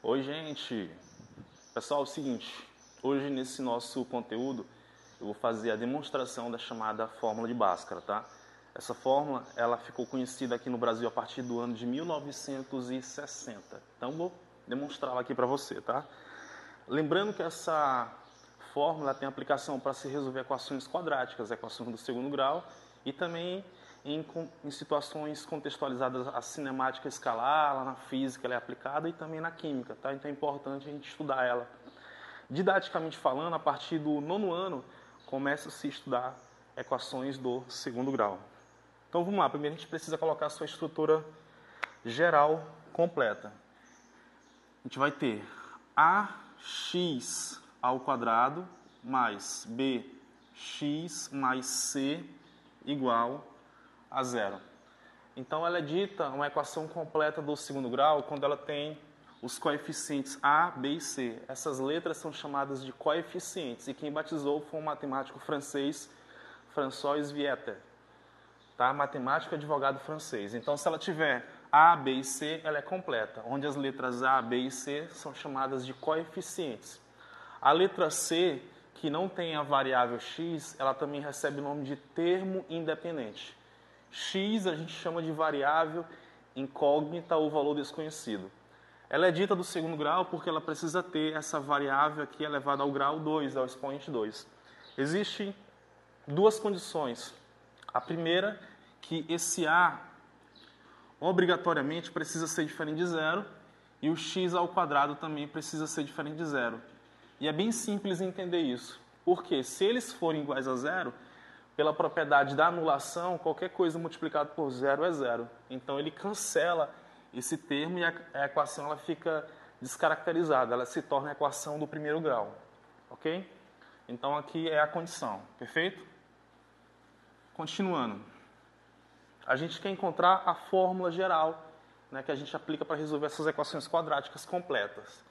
Oi, gente. Pessoal, é o seguinte, hoje nesse nosso conteúdo eu vou fazer a demonstração da chamada fórmula de Bhaskara, tá? Essa fórmula, ela ficou conhecida aqui no Brasil a partir do ano de 1960. Então vou demonstrá-la aqui para você, tá? Lembrando que essa fórmula tem aplicação para se resolver equações quadráticas, equações do segundo grau e também em, em, situações contextualizadas a cinemática escalar, lá na física ela é aplicada e também na química, tá? Então é importante a gente estudar ela. Didaticamente falando, a partir do nono ano começa a estudar equações do segundo grau. Então vamos lá, primeiro a gente precisa colocar a sua estrutura geral completa. A gente vai ter ax ao quadrado mais bx mais c igual a zero. Então ela é dita uma equação completa do segundo grau quando ela tem os coeficientes A, B e C. Essas letras são chamadas de coeficientes e quem batizou foi um matemático francês, François Vieter, tá? matemático e advogado francês. Então se ela tiver A, B e C, ela é completa, onde as letras A, B e C são chamadas de coeficientes. A letra C, que não tem a variável x, ela também recebe o nome de termo independente x a gente chama de variável incógnita ou valor desconhecido. Ela é dita do segundo grau porque ela precisa ter essa variável aqui elevada ao grau 2, ao expoente 2. Existem duas condições. A primeira, que esse a obrigatoriamente precisa ser diferente de zero e o x ao quadrado também precisa ser diferente de zero. E é bem simples entender isso. Porque se eles forem iguais a zero, pela propriedade da anulação, qualquer coisa multiplicado por zero é zero. Então ele cancela esse termo e a equação ela fica descaracterizada, ela se torna a equação do primeiro grau. Ok? Então aqui é a condição, perfeito? Continuando. A gente quer encontrar a fórmula geral né, que a gente aplica para resolver essas equações quadráticas completas.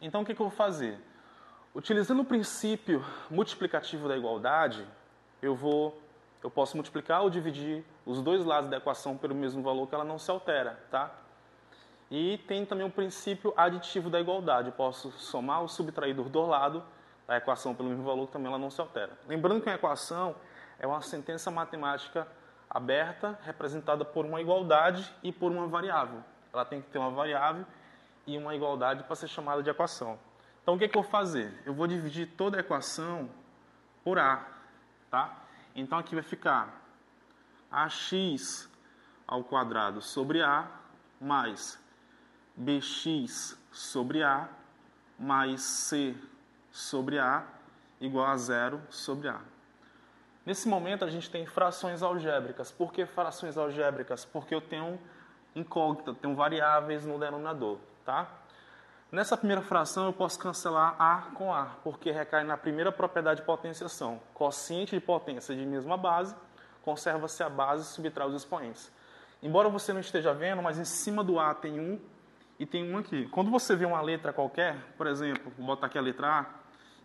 Então o que, que eu vou fazer? Utilizando o princípio multiplicativo da igualdade, eu vou eu posso multiplicar ou dividir os dois lados da equação pelo mesmo valor que ela não se altera, tá? E tem também o princípio aditivo da igualdade. Eu posso somar ou subtrair dos dois lados da equação pelo mesmo valor que também ela não se altera. Lembrando que uma equação é uma sentença matemática aberta, representada por uma igualdade e por uma variável. Ela tem que ter uma variável e uma igualdade para ser chamada de equação. Então, o que, é que eu vou fazer? Eu vou dividir toda a equação por A tá? Então aqui vai ficar ax ao quadrado sobre a mais bx sobre a mais c sobre a igual a zero sobre a. Nesse momento a gente tem frações algébricas. Por que frações algébricas? Porque eu tenho incógnita, tenho variáveis no denominador, tá? Nessa primeira fração eu posso cancelar A com A, porque recai na primeira propriedade de potenciação. Quociente de potência de mesma base, conserva-se a base e subtrai os expoentes. Embora você não esteja vendo, mas em cima do A tem um e tem um aqui. Quando você vê uma letra qualquer, por exemplo, vou botar aqui a letra A,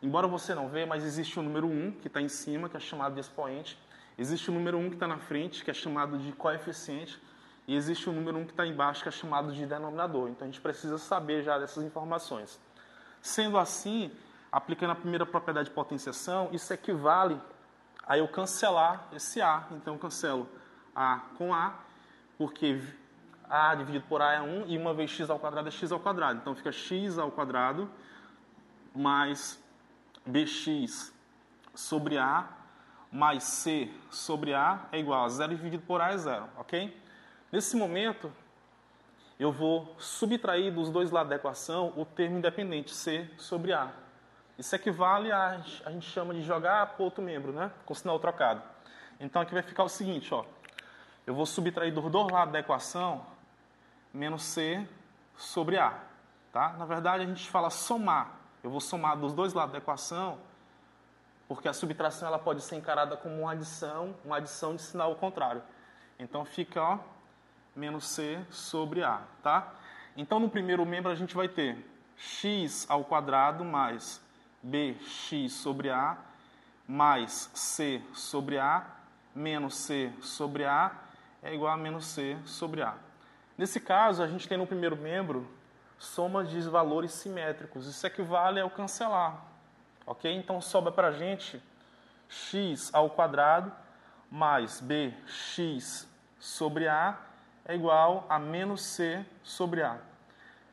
embora você não vê, mas existe o número 1 que está em cima, que é chamado de expoente. Existe o número 1 que está na frente, que é chamado de coeficiente e existe um número 1 que está embaixo que é chamado de denominador. Então a gente precisa saber já dessas informações. Sendo assim, aplicando a primeira propriedade de potenciação, isso equivale a eu cancelar esse A. Então eu cancelo A com A, porque A dividido por A é 1 e uma vez x ao quadrado é x ao quadrado. Então fica x ao quadrado mais bx sobre A mais c sobre A é igual a 0 dividido por A é 0, ok? Nesse momento, eu vou subtrair dos dois lados da equação o termo independente, C sobre A. Isso equivale a, a gente chama de jogar para outro membro, né? com sinal trocado. Então aqui vai ficar o seguinte, ó. eu vou subtrair dos dois lados da equação menos C sobre A. Tá? Na verdade, a gente fala somar. Eu vou somar dos dois lados da equação, porque a subtração ela pode ser encarada como uma adição, uma adição de sinal contrário. Então fica ó, menos C sobre A, tá? Então, no primeiro membro, a gente vai ter x ao quadrado mais bx sobre A mais c sobre A menos c sobre A é igual a menos c sobre A. Nesse caso, a gente tem no primeiro membro soma de valores simétricos. Isso equivale ao cancelar. Ok? Então sobra para a gente x ao quadrado mais bx sobre a é igual a menos c sobre a.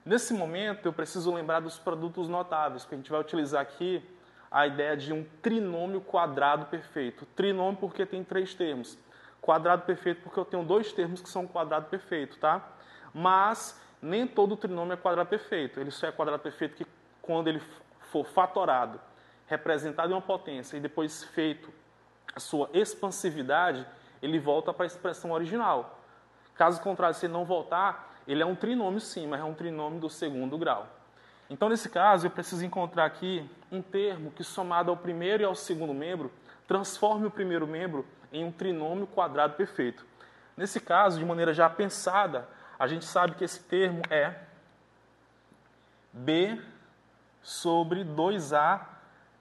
Nesse momento, eu preciso lembrar dos produtos notáveis, porque a gente vai utilizar aqui a ideia de um trinômio quadrado perfeito. Trinômio porque tem três termos. Quadrado perfeito porque eu tenho dois termos que são quadrado perfeito, tá? Mas nem todo trinômio é quadrado perfeito. Ele só é quadrado perfeito que quando ele for fatorado, representado em uma potência e depois feito a sua expansividade, ele volta para a expressão original. Caso contrário, se ele não voltar, ele é um trinômio sim, mas é um trinômio do segundo grau. Então, nesse caso, eu preciso encontrar aqui um termo que, somado ao primeiro e ao segundo membro, transforme o primeiro membro em um trinômio quadrado perfeito. Nesse caso, de maneira já pensada, a gente sabe que esse termo é b sobre 2a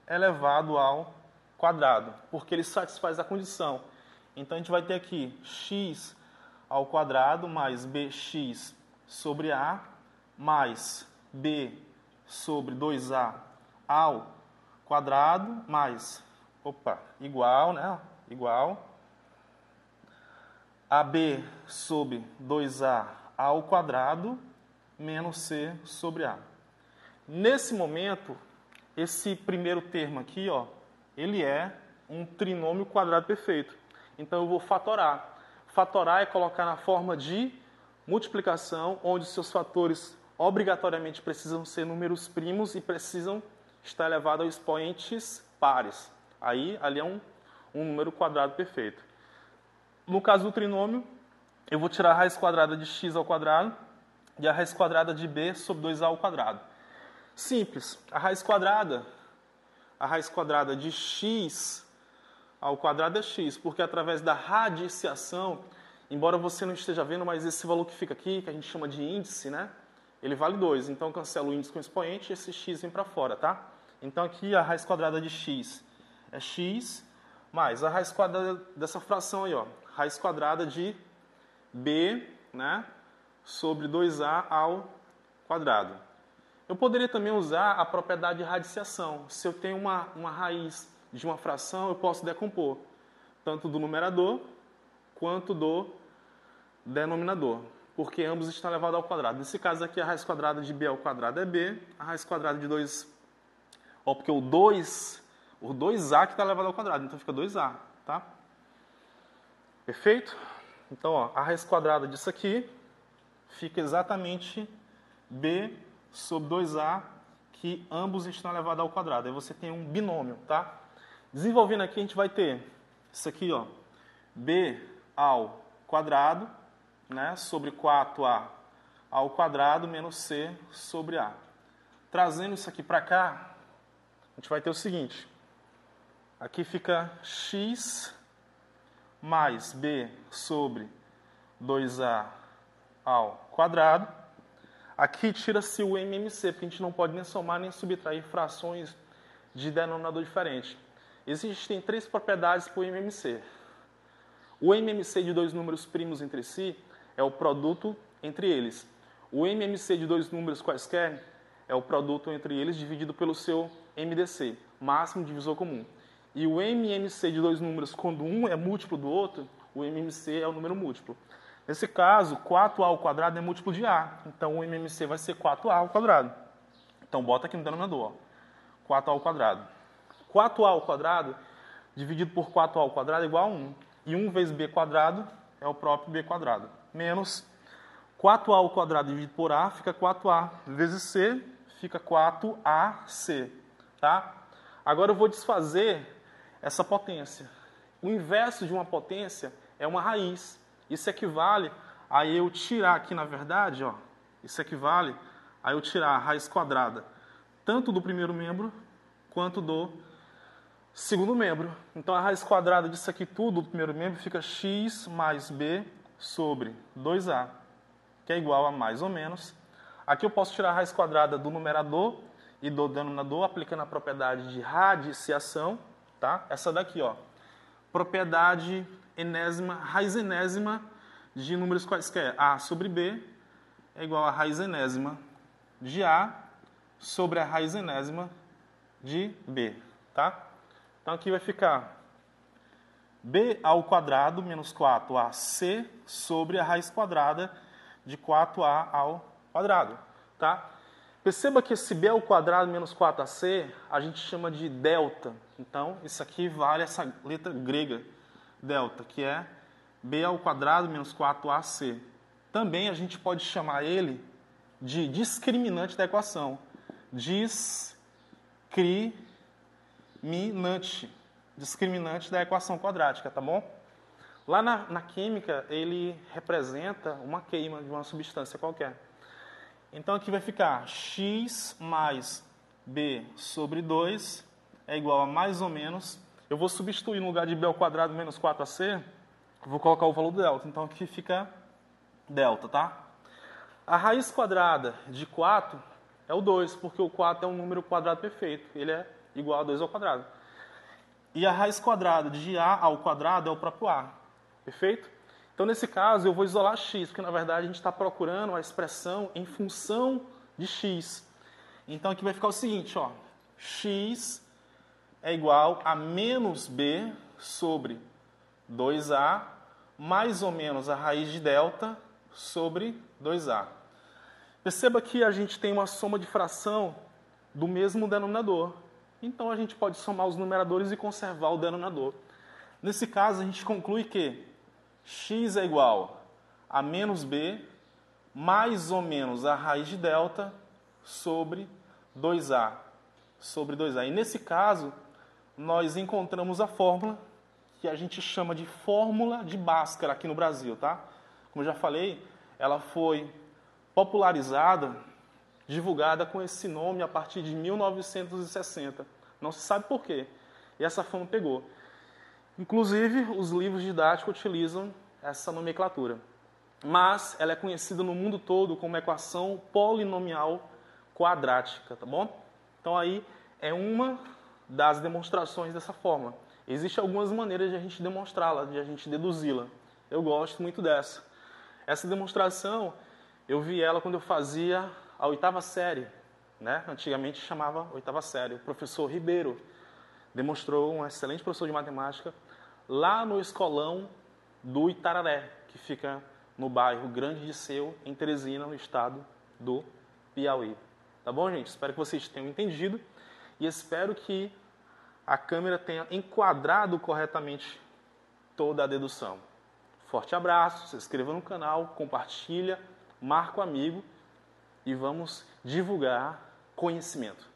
elevado ao quadrado, porque ele satisfaz a condição. Então, a gente vai ter aqui x ao quadrado mais bx sobre a mais b sobre 2a ao quadrado mais, opa, igual, né? Igual AB sobre 2A ao quadrado menos C sobre A. Nesse momento, esse primeiro termo aqui, ó, ele é um trinômio quadrado perfeito. Então eu vou fatorar. Fatorar é colocar na forma de multiplicação, onde seus fatores obrigatoriamente precisam ser números primos e precisam estar elevados a expoentes pares. Aí, ali é um, um número quadrado perfeito. No caso do trinômio, eu vou tirar a raiz quadrada de x ao quadrado e a raiz quadrada de b sobre 2a ao quadrado. Simples. A raiz quadrada, a raiz quadrada de x ao quadrado é x, porque através da radiciação, embora você não esteja vendo, mas esse valor que fica aqui, que a gente chama de índice, né? ele vale 2. Então, cancelo o índice com o expoente e esse x vem para fora, tá? Então, aqui a raiz quadrada de x é x mais a raiz quadrada dessa fração aí, ó, raiz quadrada de b, né, sobre 2a ao quadrado. Eu poderia também usar a propriedade de radiciação. Se eu tenho uma, uma raiz de uma fração, eu posso decompor tanto do numerador quanto do denominador porque ambos estão elevados ao quadrado. Nesse caso aqui, a raiz quadrada de b ao quadrado é b, a raiz quadrada de 2... Ó, porque o 2, o 2a que está elevado ao quadrado, então fica 2a, tá? Perfeito? Então, ó, a raiz quadrada disso aqui fica exatamente b sobre 2a, que ambos estão elevados ao quadrado. Aí você tem um binômio, tá? Desenvolvendo aqui, a gente vai ter isso aqui, ó, b ao quadrado né, sobre 4a ao quadrado menos c sobre a. Trazendo isso aqui para cá, a gente vai ter o seguinte. Aqui fica x mais b sobre 2a ao quadrado. Aqui tira-se o MMC, porque a gente não pode nem somar nem subtrair frações de denominador diferente. Existem três propriedades para o MMC. O MMC de dois números primos entre si é o produto entre eles. O MMC de dois números quaisquer é o produto entre eles dividido pelo seu MDC, máximo divisor comum. E o MMC de dois números, quando um é múltiplo do outro, o MMC é o número múltiplo. Nesse caso, 4a ao quadrado é múltiplo de a. Então, o MMC vai ser 4a ao quadrado. Então, bota aqui no denominador. 4a ao quadrado. 4a ao quadrado dividido por 4a ao quadrado é igual a 1. E 1 vezes b quadrado é o próprio b quadrado menos 4a ao quadrado dividido por a fica 4a vezes c fica 4ac, tá? Agora eu vou desfazer essa potência. O inverso de uma potência é uma raiz. Isso equivale a eu tirar aqui, na verdade, ó, isso equivale a eu tirar a raiz quadrada tanto do primeiro membro quanto do segundo membro. Então a raiz quadrada disso aqui tudo do primeiro membro fica x mais b sobre 2a, que é igual a mais ou menos. Aqui eu posso tirar a raiz quadrada do numerador e do denominador, aplicando a propriedade de radiciação, tá? Essa daqui, ó. Propriedade enésima, raiz enésima de números quaisquer. A sobre B é igual a raiz enésima de A sobre a raiz enésima de B, tá? Então aqui vai ficar b ao quadrado menos 4ac sobre a raiz quadrada de 4a ao quadrado, tá? Perceba que esse b ao quadrado menos 4ac a gente chama de delta. Então, isso aqui vale essa letra grega, delta, que é b ao quadrado menos 4ac. Também a gente pode chamar ele de discriminante da equação. Discriminante. Discriminante da equação quadrática, tá bom? Lá na, na química, ele representa uma queima de uma substância qualquer. Então aqui vai ficar x mais b sobre 2 é igual a mais ou menos. Eu vou substituir no lugar de b ao quadrado menos 4ac, vou colocar o valor do delta. Então aqui fica delta, tá? A raiz quadrada de 4 é o 2, porque o 4 é um número quadrado perfeito. Ele é igual a 2 ao quadrado. E a raiz quadrada de a ao quadrado é o próprio a. Perfeito? Então, nesse caso, eu vou isolar x, porque na verdade a gente está procurando a expressão em função de x. Então, aqui vai ficar o seguinte: ó, x é igual a menos b sobre 2a mais ou menos a raiz de delta sobre 2a. Perceba que a gente tem uma soma de fração do mesmo denominador. Então a gente pode somar os numeradores e conservar o denominador. Nesse caso, a gente conclui que x é igual a menos b mais ou menos a raiz de delta sobre 2a. Sobre 2a. E nesse caso, nós encontramos a fórmula que a gente chama de fórmula de Bhaskara aqui no Brasil, tá? Como eu já falei, ela foi popularizada, divulgada com esse nome a partir de 1960. Não se sabe por quê. E essa fama pegou. Inclusive, os livros didáticos utilizam essa nomenclatura. Mas ela é conhecida no mundo todo como equação polinomial quadrática, tá bom? Então aí é uma das demonstrações dessa fórmula. Existem algumas maneiras de a gente demonstrá-la, de a gente deduzi-la. Eu gosto muito dessa. Essa demonstração, eu vi ela quando eu fazia a oitava série, né? Antigamente chamava oitava série. O professor Ribeiro demonstrou, um excelente professor de matemática, lá no escolão do Itararé, que fica no bairro Grande de Seu, em Teresina, no estado do Piauí. Tá bom, gente? Espero que vocês tenham entendido e espero que a câmera tenha enquadrado corretamente toda a dedução. Forte abraço, se inscreva no canal, compartilha, marca o amigo e vamos divulgar conhecimento.